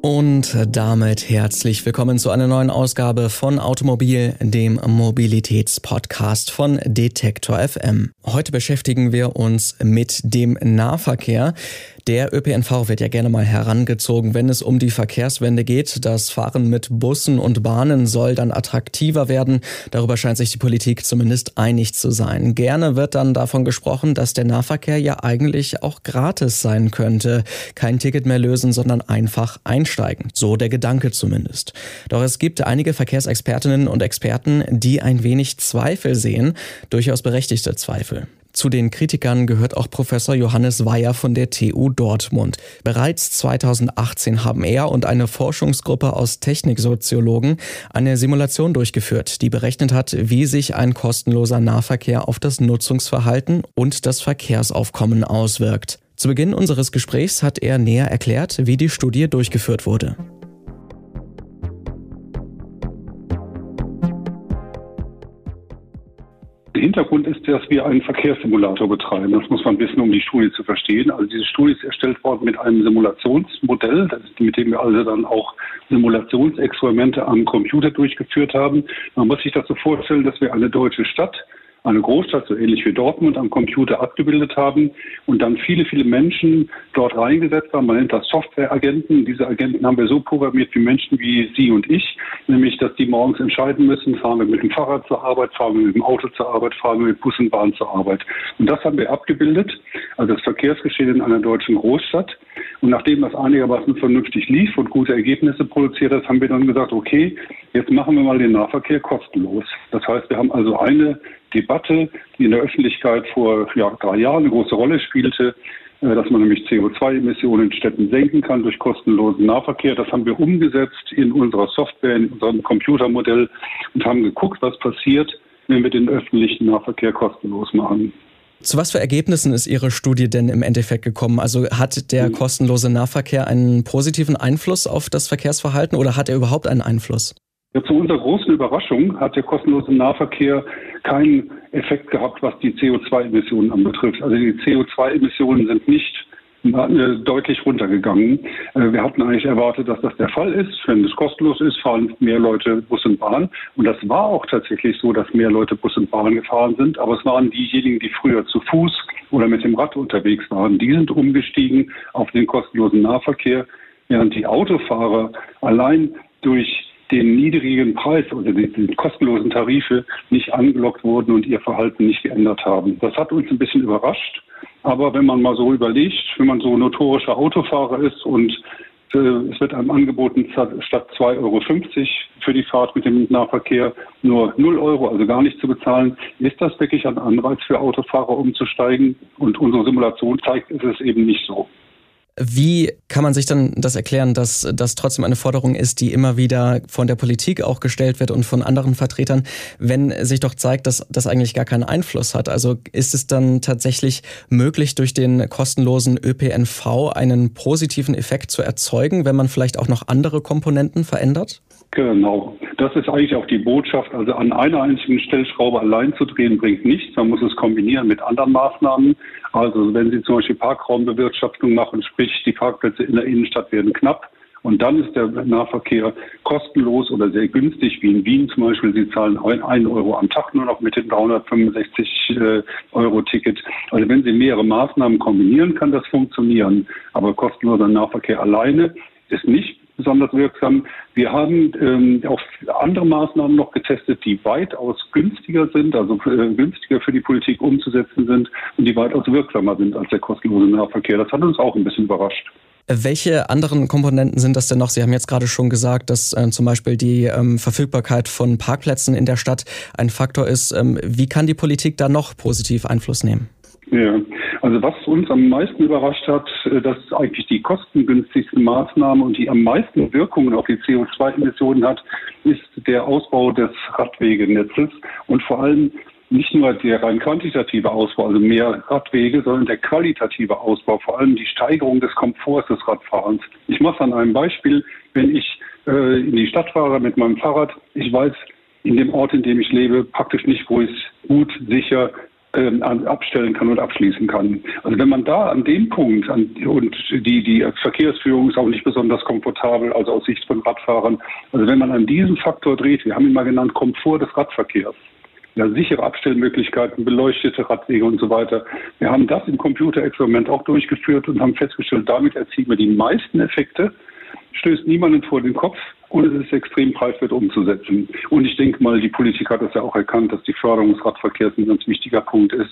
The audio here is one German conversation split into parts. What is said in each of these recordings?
Und damit herzlich willkommen zu einer neuen Ausgabe von Automobil, dem Mobilitätspodcast von Detektor FM. Heute beschäftigen wir uns mit dem Nahverkehr. Der ÖPNV wird ja gerne mal herangezogen, wenn es um die Verkehrswende geht. Das Fahren mit Bussen und Bahnen soll dann attraktiver werden. Darüber scheint sich die Politik zumindest einig zu sein. Gerne wird dann davon gesprochen, dass der Nahverkehr ja eigentlich auch gratis sein könnte. Kein Ticket mehr lösen, sondern einfach einsteigen. So der Gedanke zumindest. Doch es gibt einige Verkehrsexpertinnen und Experten, die ein wenig Zweifel sehen, durchaus berechtigte Zweifel. Zu den Kritikern gehört auch Professor Johannes Weyer von der TU Dortmund. Bereits 2018 haben er und eine Forschungsgruppe aus Techniksoziologen eine Simulation durchgeführt, die berechnet hat, wie sich ein kostenloser Nahverkehr auf das Nutzungsverhalten und das Verkehrsaufkommen auswirkt. Zu Beginn unseres Gesprächs hat er näher erklärt, wie die Studie durchgeführt wurde. Der Hintergrund ist, dass wir einen Verkehrssimulator betreiben. Das muss man wissen, um die Studie zu verstehen. Also diese Studie ist erstellt worden mit einem Simulationsmodell, mit dem wir also dann auch Simulationsexperimente am Computer durchgeführt haben. Man muss sich so vorstellen, dass wir eine deutsche Stadt eine Großstadt, so ähnlich wie Dortmund, am Computer abgebildet haben und dann viele, viele Menschen dort reingesetzt haben. Man nennt das Softwareagenten. Diese Agenten haben wir so programmiert wie Menschen wie Sie und ich, nämlich, dass die morgens entscheiden müssen, fahren wir mit dem Fahrrad zur Arbeit, fahren wir mit dem Auto zur Arbeit, fahren wir mit Bus und Bahn zur Arbeit. Und das haben wir abgebildet, also das Verkehrsgeschehen in einer deutschen Großstadt. Und nachdem das einigermaßen vernünftig lief und gute Ergebnisse produziert hat, haben wir dann gesagt, okay, jetzt machen wir mal den Nahverkehr kostenlos. Das heißt, wir haben also eine Debatte, die in der Öffentlichkeit vor ja, drei Jahren eine große Rolle spielte, äh, dass man nämlich CO2-Emissionen in Städten senken kann durch kostenlosen Nahverkehr. Das haben wir umgesetzt in unserer Software, in unserem Computermodell und haben geguckt, was passiert, wenn wir den öffentlichen Nahverkehr kostenlos machen. Zu was für Ergebnissen ist Ihre Studie denn im Endeffekt gekommen? Also hat der hm. kostenlose Nahverkehr einen positiven Einfluss auf das Verkehrsverhalten oder hat er überhaupt einen Einfluss? Ja, zu unserer großen Überraschung hat der kostenlose Nahverkehr keinen Effekt gehabt, was die CO2-Emissionen anbetrifft. Also die CO2-Emissionen sind nicht deutlich runtergegangen. Äh, wir hatten eigentlich erwartet, dass das der Fall ist. Wenn es kostenlos ist, fahren mehr Leute Bus und Bahn. Und das war auch tatsächlich so, dass mehr Leute Bus und Bahn gefahren sind. Aber es waren diejenigen, die früher zu Fuß oder mit dem Rad unterwegs waren. Die sind umgestiegen auf den kostenlosen Nahverkehr, während die Autofahrer allein durch den niedrigen Preis oder die, kostenlosen Tarife nicht angelockt wurden und ihr Verhalten nicht geändert haben. Das hat uns ein bisschen überrascht. Aber wenn man mal so überlegt, wenn man so notorischer Autofahrer ist und äh, es wird einem angeboten, statt 2,50 Euro für die Fahrt mit dem Nahverkehr nur 0 Euro, also gar nicht zu bezahlen, ist das wirklich ein Anreiz für Autofahrer umzusteigen? Und unsere Simulation zeigt, ist es eben nicht so. Wie kann man sich dann das erklären, dass das trotzdem eine Forderung ist, die immer wieder von der Politik auch gestellt wird und von anderen Vertretern, wenn sich doch zeigt, dass das eigentlich gar keinen Einfluss hat? Also ist es dann tatsächlich möglich, durch den kostenlosen ÖPNV einen positiven Effekt zu erzeugen, wenn man vielleicht auch noch andere Komponenten verändert? Genau. Das ist eigentlich auch die Botschaft. Also an einer einzigen Stellschraube allein zu drehen bringt nichts. Man muss es kombinieren mit anderen Maßnahmen. Also wenn Sie zum Beispiel Parkraumbewirtschaftung machen, sprich die Parkplätze in der Innenstadt werden knapp, und dann ist der Nahverkehr kostenlos oder sehr günstig, wie in Wien zum Beispiel. Sie zahlen einen Euro am Tag nur noch mit dem 365 äh, Euro Ticket. Also wenn Sie mehrere Maßnahmen kombinieren, kann das funktionieren. Aber kostenloser Nahverkehr alleine ist nicht besonders wirksam. Wir haben ähm, auch andere Maßnahmen noch getestet, die weitaus günstiger sind, also äh, günstiger für die Politik umzusetzen sind und die weitaus wirksamer sind als der kostenlose Nahverkehr. Das hat uns auch ein bisschen überrascht. Welche anderen Komponenten sind das denn noch? Sie haben jetzt gerade schon gesagt, dass äh, zum Beispiel die ähm, Verfügbarkeit von Parkplätzen in der Stadt ein Faktor ist. Ähm, wie kann die Politik da noch positiv Einfluss nehmen? Ja, also was uns am meisten überrascht hat, äh, dass eigentlich die kostengünstigste Maßnahme und die am meisten Wirkungen auf die CO2-Emissionen hat, ist der Ausbau des Radwegenetzes und vor allem nicht nur der rein quantitative Ausbau, also mehr Radwege, sondern der qualitative Ausbau, vor allem die Steigerung des Komforts des Radfahrens. Ich mache es an einem Beispiel, wenn ich äh, in die Stadt fahre mit meinem Fahrrad, ich weiß in dem Ort, in dem ich lebe, praktisch nicht, wo ich es gut, sicher abstellen kann und abschließen kann. Also wenn man da an dem Punkt an, und die, die Verkehrsführung ist auch nicht besonders komfortabel, also aus Sicht von Radfahrern, also wenn man an diesem Faktor dreht, wir haben ihn mal genannt Komfort des Radverkehrs, ja, sichere Abstellmöglichkeiten, beleuchtete Radwege und so weiter. Wir haben das im Computerexperiment auch durchgeführt und haben festgestellt, damit erzielen wir die meisten Effekte, stößt niemanden vor den Kopf und es ist extrem preiswert umzusetzen. Und ich denke mal, die Politik hat es ja auch erkannt, dass die Förderung des Radverkehrs ein ganz wichtiger Punkt ist,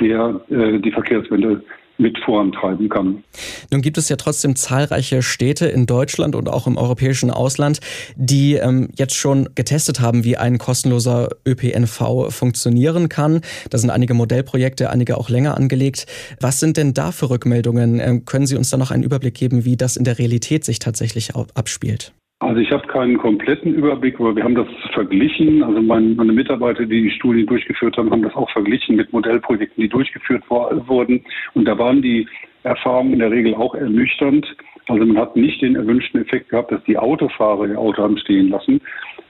der äh, die Verkehrswende mit vorantreiben kann. Nun gibt es ja trotzdem zahlreiche Städte in Deutschland und auch im europäischen Ausland, die ähm, jetzt schon getestet haben, wie ein kostenloser ÖPNV funktionieren kann. Da sind einige Modellprojekte, einige auch länger angelegt. Was sind denn da für Rückmeldungen? Ähm, können Sie uns da noch einen Überblick geben, wie das in der Realität sich tatsächlich abspielt? Also ich habe keinen kompletten Überblick, aber wir haben das verglichen. Also mein, meine Mitarbeiter, die die Studie durchgeführt haben, haben das auch verglichen mit Modellprojekten, die durchgeführt wurden. Und da waren die Erfahrungen in der Regel auch ernüchternd. Also man hat nicht den erwünschten Effekt gehabt, dass die Autofahrer ihr Auto haben stehen lassen.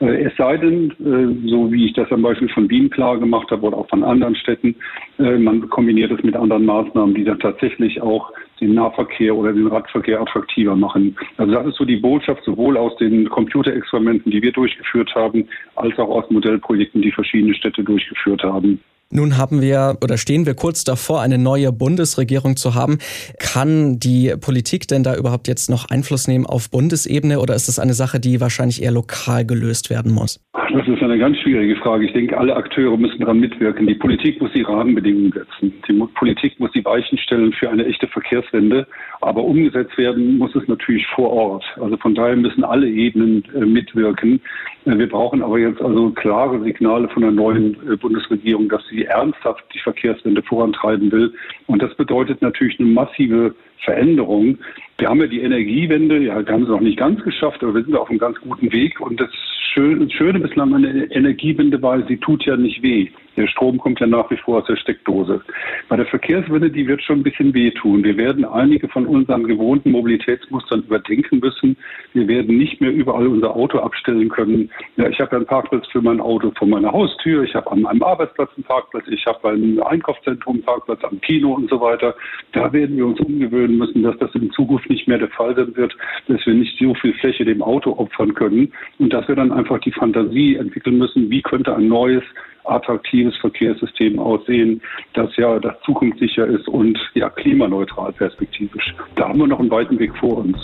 Äh, es sei denn, äh, so wie ich das am Beispiel von Wien klar gemacht habe oder auch von anderen Städten, äh, man kombiniert es mit anderen Maßnahmen, die dann tatsächlich auch den Nahverkehr oder den Radverkehr attraktiver machen. Also das ist so die Botschaft sowohl aus den Computerexperimenten, die wir durchgeführt haben, als auch aus Modellprojekten, die verschiedene Städte durchgeführt haben. Nun haben wir oder stehen wir kurz davor, eine neue Bundesregierung zu haben. Kann die Politik denn da überhaupt jetzt noch Einfluss nehmen auf Bundesebene oder ist das eine Sache, die wahrscheinlich eher lokal gelöst werden muss? Das ist eine ganz schwierige Frage. Ich denke, alle Akteure müssen daran mitwirken. Die Politik muss die Rahmenbedingungen setzen. Die Politik muss die Weichen stellen für eine echte Verkehrswende. Aber umgesetzt werden muss es natürlich vor Ort. Also von daher müssen alle Ebenen äh, mitwirken. Äh, wir brauchen aber jetzt also klare Signale von der neuen äh, Bundesregierung, dass sie ernsthaft die Verkehrswende vorantreiben will. Und das bedeutet natürlich eine massive Veränderung. Wir haben ja die Energiewende, ja, wir haben es noch nicht ganz geschafft, aber wir sind auf einem ganz guten Weg. Und das Schöne, Schöne bislang an der Energiewende war, sie tut ja nicht weh. Der Strom kommt ja nach wie vor aus der Steckdose. Bei der Verkehrswende, die wird schon ein bisschen wehtun. Wir werden einige von unseren gewohnten Mobilitätsmustern überdenken müssen. Wir werden nicht mehr überall unser Auto abstellen können. Ja, ich habe ja einen Parkplatz für mein Auto vor meiner Haustür. Ich habe an meinem Arbeitsplatz einen Parkplatz. Ich habe beim Einkaufszentrum einen Parkplatz, am Kino und so weiter. Da werden wir uns umgewöhnen müssen, dass das in Zukunft nicht mehr der Fall sein wird, dass wir nicht so viel Fläche dem Auto opfern können und dass wir dann einfach die Fantasie entwickeln müssen, wie könnte ein neues attraktives Verkehrssystem aussehen, das ja das zukunftssicher ist und ja klimaneutral perspektivisch. Da haben wir noch einen weiten Weg vor uns.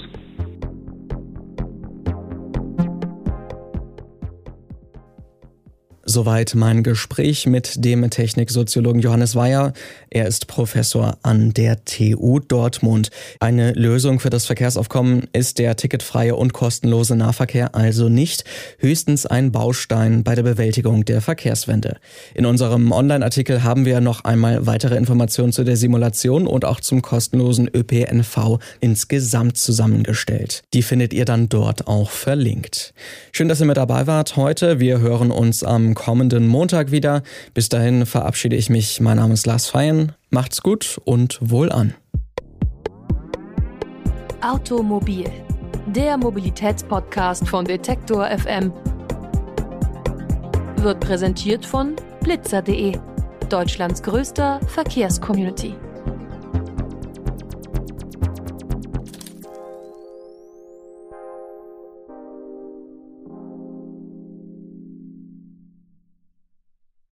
Soweit mein Gespräch mit dem Techniksoziologen Johannes Weyer. Er ist Professor an der TU Dortmund. Eine Lösung für das Verkehrsaufkommen ist der ticketfreie und kostenlose Nahverkehr also nicht, höchstens ein Baustein bei der Bewältigung der Verkehrswende. In unserem Online-Artikel haben wir noch einmal weitere Informationen zu der Simulation und auch zum kostenlosen ÖPNV insgesamt zusammengestellt. Die findet ihr dann dort auch verlinkt. Schön, dass ihr mit dabei wart heute. Wir hören uns am kommenden Montag wieder. Bis dahin verabschiede ich mich. Mein Name ist Lars Feyen. Macht's gut und wohl an. Automobil, der Mobilitätspodcast von Detektor FM, wird präsentiert von blitzer.de, Deutschlands größter Verkehrscommunity.